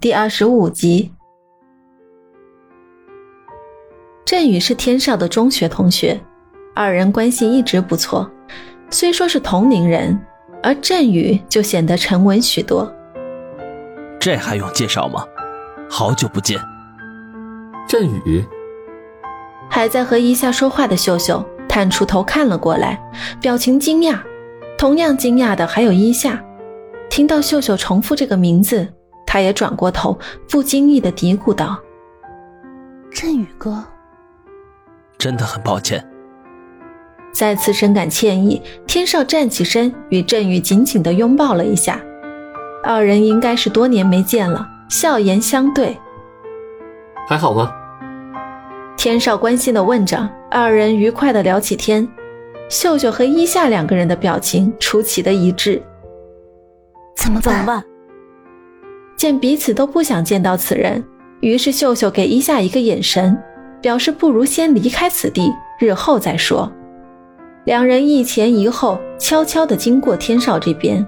第二十五集。振宇是天少的中学同学，二人关系一直不错。虽说是同龄人，而振宇就显得沉稳许多。这还用介绍吗？好久不见，振宇。还在和伊夏说话的秀秀探出头看了过来，表情惊讶。同样惊讶的还有伊夏，听到秀秀重复这个名字，他也转过头，不经意的嘀咕道：“振宇哥，真的很抱歉。”再次深感歉意，天少站起身，与振宇紧紧的拥抱了一下。二人应该是多年没见了，笑颜相对。还好吗？天少关心的问着，二人愉快的聊起天。秀秀和伊夏两个人的表情出奇的一致。怎么办？见彼此都不想见到此人，于是秀秀给伊夏一个眼神，表示不如先离开此地，日后再说。两人一前一后，悄悄地经过天少这边。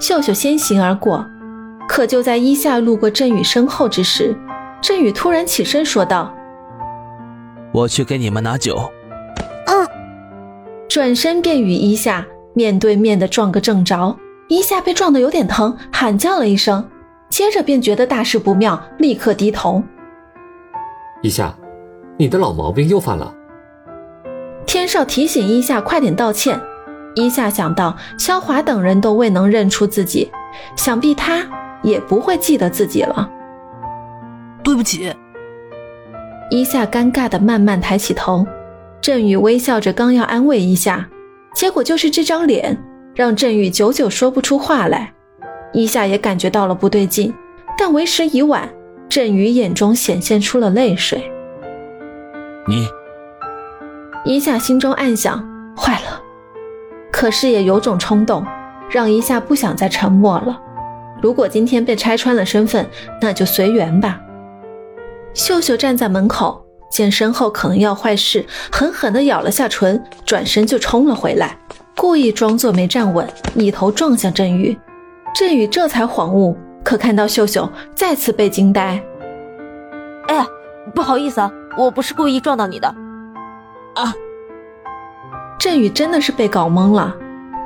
秀秀先行而过，可就在伊夏路过振宇身后之时，振宇突然起身说道。我去给你们拿酒。嗯，转身便与伊夏面对面的撞个正着，伊夏被撞得有点疼，喊叫了一声，接着便觉得大事不妙，立刻低头。伊夏，你的老毛病又犯了。天少提醒伊夏快点道歉。伊夏想到肖华等人都未能认出自己，想必他也不会记得自己了。对不起。伊夏尴尬的慢慢抬起头，振宇微笑着，刚要安慰一下，结果就是这张脸让振宇久久说不出话来。伊夏也感觉到了不对劲，但为时已晚，振宇眼中显现出了泪水。你，伊夏心中暗想：坏了，可是也有种冲动，让伊夏不想再沉默了。如果今天被拆穿了身份，那就随缘吧。秀秀站在门口，见身后可能要坏事，狠狠地咬了下唇，转身就冲了回来，故意装作没站稳，一头撞向振宇。振宇这才恍悟，可看到秀秀再次被惊呆。哎呀，不好意思啊，我不是故意撞到你的。啊！振宇真的是被搞懵了，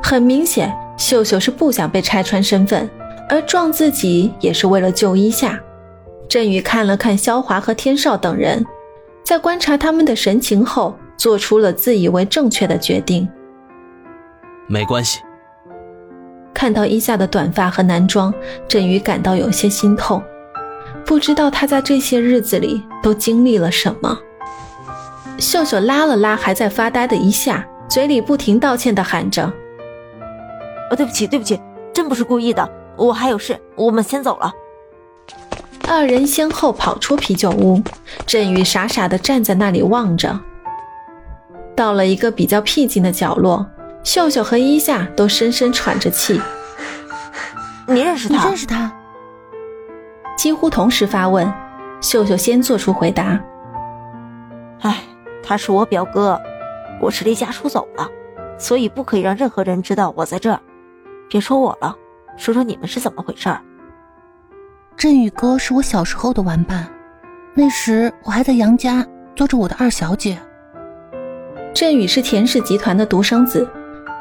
很明显，秀秀是不想被拆穿身份，而撞自己也是为了救一下。振宇看了看萧华和天少等人，在观察他们的神情后，做出了自以为正确的决定。没关系。看到伊夏的短发和男装，振宇感到有些心痛，不知道他在这些日子里都经历了什么。秀秀拉了拉还在发呆的伊夏，嘴里不停道歉的喊着：“哦，对不起，对不起，真不是故意的，我还有事，我们先走了。”二人先后跑出啤酒屋，振宇傻傻的站在那里望着。到了一个比较僻静的角落，秀秀和伊夏都深深喘着气。你认识他？你认识他？几乎同时发问，秀秀先做出回答。哎，他是我表哥，我是离家出走了，所以不可以让任何人知道我在这儿。别说我了，说说你们是怎么回事儿。振宇哥是我小时候的玩伴，那时我还在杨家做着我的二小姐。振宇是田氏集团的独生子，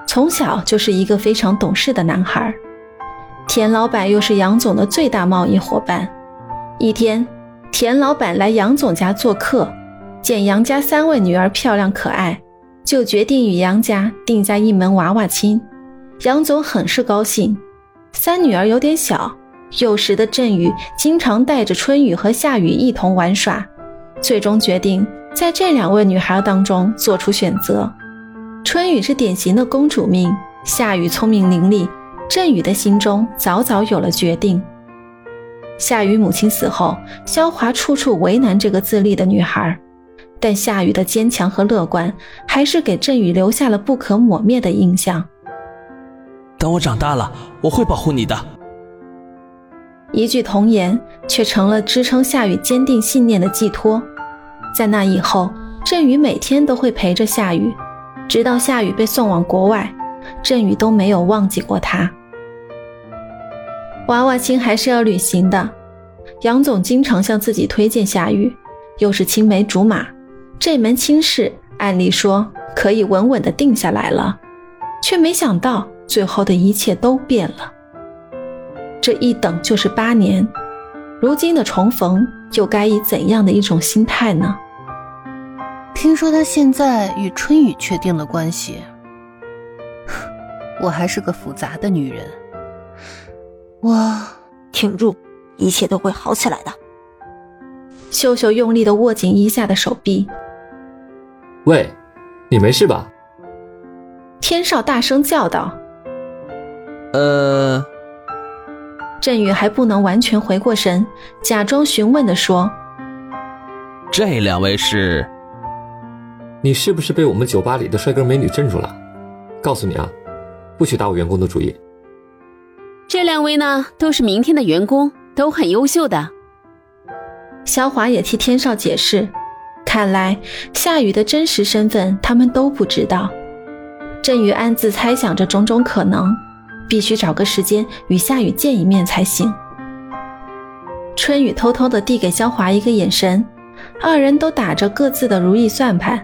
从小就是一个非常懂事的男孩。田老板又是杨总的最大贸易伙伴。一天，田老板来杨总家做客，见杨家三位女儿漂亮可爱，就决定与杨家定下一门娃娃亲。杨总很是高兴，三女儿有点小。幼时的振宇经常带着春雨和夏雨一同玩耍，最终决定在这两位女孩当中做出选择。春雨是典型的公主命，夏雨聪明伶俐，振宇的心中早早有了决定。夏雨母亲死后，萧华处处为难这个自立的女孩，但夏雨的坚强和乐观还是给振宇留下了不可磨灭的印象。等我长大了，我会保护你的。一句童言，却成了支撑夏雨坚定信念的寄托。在那以后，振宇每天都会陪着夏雨，直到夏雨被送往国外，振宇都没有忘记过他。娃娃亲还是要履行的，杨总经常向自己推荐夏雨，又是青梅竹马，这门亲事按理说可以稳稳的定下来了，却没想到最后的一切都变了。这一等就是八年，如今的重逢又该以怎样的一种心态呢？听说他现在与春雨确定了关系，我还是个复杂的女人，我挺住，一切都会好起来的。秀秀用力的握紧伊夏的手臂。喂，你没事吧？天少大声叫道。呃，振宇还不能完全回过神，假装询问的说：“这两位是？你是不是被我们酒吧里的帅哥美女镇住了？告诉你啊，不许打我员工的主意。这两位呢，都是明天的员工，都很优秀的。”肖华也替天少解释，看来夏雨的真实身份他们都不知道。振宇暗自猜想着种种可能，必须找个时间与夏雨见一面才行。春雨偷偷地递给肖华一个眼神，二人都打着各自的如意算盘。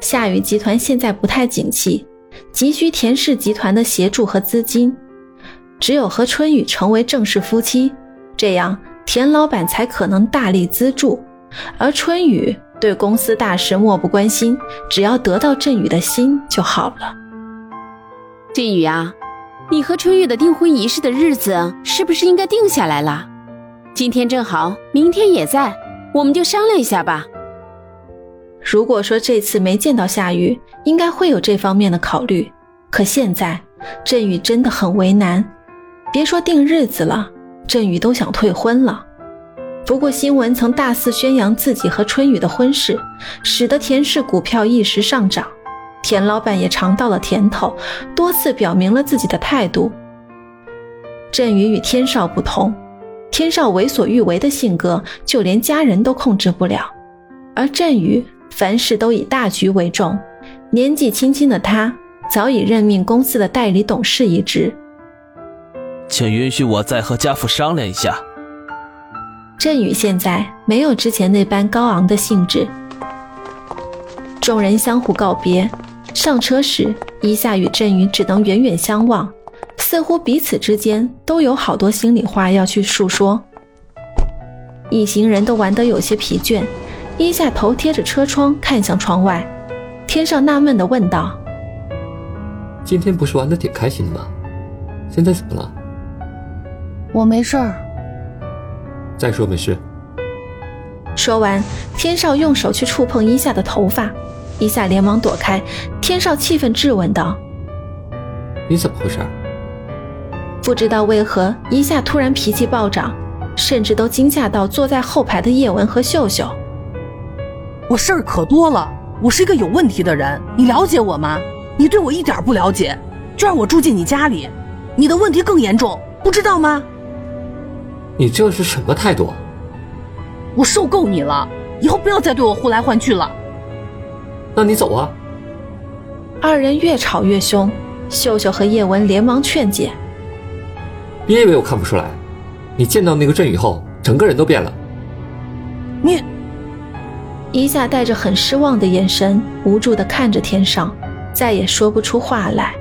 夏雨集团现在不太景气，急需田氏集团的协助和资金，只有和春雨成为正式夫妻，这样。田老板才可能大力资助，而春雨对公司大事漠不关心，只要得到振宇的心就好了。振宇啊，你和春雨的订婚仪式的日子是不是应该定下来了？今天正好，明天也在，我们就商量一下吧。如果说这次没见到夏雨，应该会有这方面的考虑，可现在振宇真的很为难，别说定日子了。振宇都想退婚了，不过新闻曾大肆宣扬自己和春雨的婚事，使得田氏股票一时上涨。田老板也尝到了甜头，多次表明了自己的态度。振宇与天少不同，天少为所欲为的性格，就连家人都控制不了，而振宇凡事都以大局为重。年纪轻轻的他，早已任命公司的代理董事一职。请允许我再和家父商量一下。振宇现在没有之前那般高昂的兴致。众人相互告别，上车时，一夏与振宇只能远远相望，似乎彼此之间都有好多心里话要去诉说。一行人都玩得有些疲倦，一夏头贴着车窗看向窗外，天上纳闷地问道：“今天不是玩得挺开心的吗？现在怎么了？”我没事儿。再说没事。说完，天少用手去触碰伊夏的头发，伊夏连忙躲开。天少气愤质问道：“你怎么回事？”不知道为何，一下突然脾气暴涨，甚至都惊吓到坐在后排的叶文和秀秀。我事儿可多了，我是一个有问题的人，你了解我吗？你对我一点不了解，就让我住进你家里，你的问题更严重，不知道吗？你这是什么态度？我受够你了，以后不要再对我呼来唤去了。那你走啊！二人越吵越凶，秀秀和叶文连忙劝解。你以为我看不出来，你见到那个振宇后，整个人都变了。你，一夏带着很失望的眼神，无助的看着天上，再也说不出话来。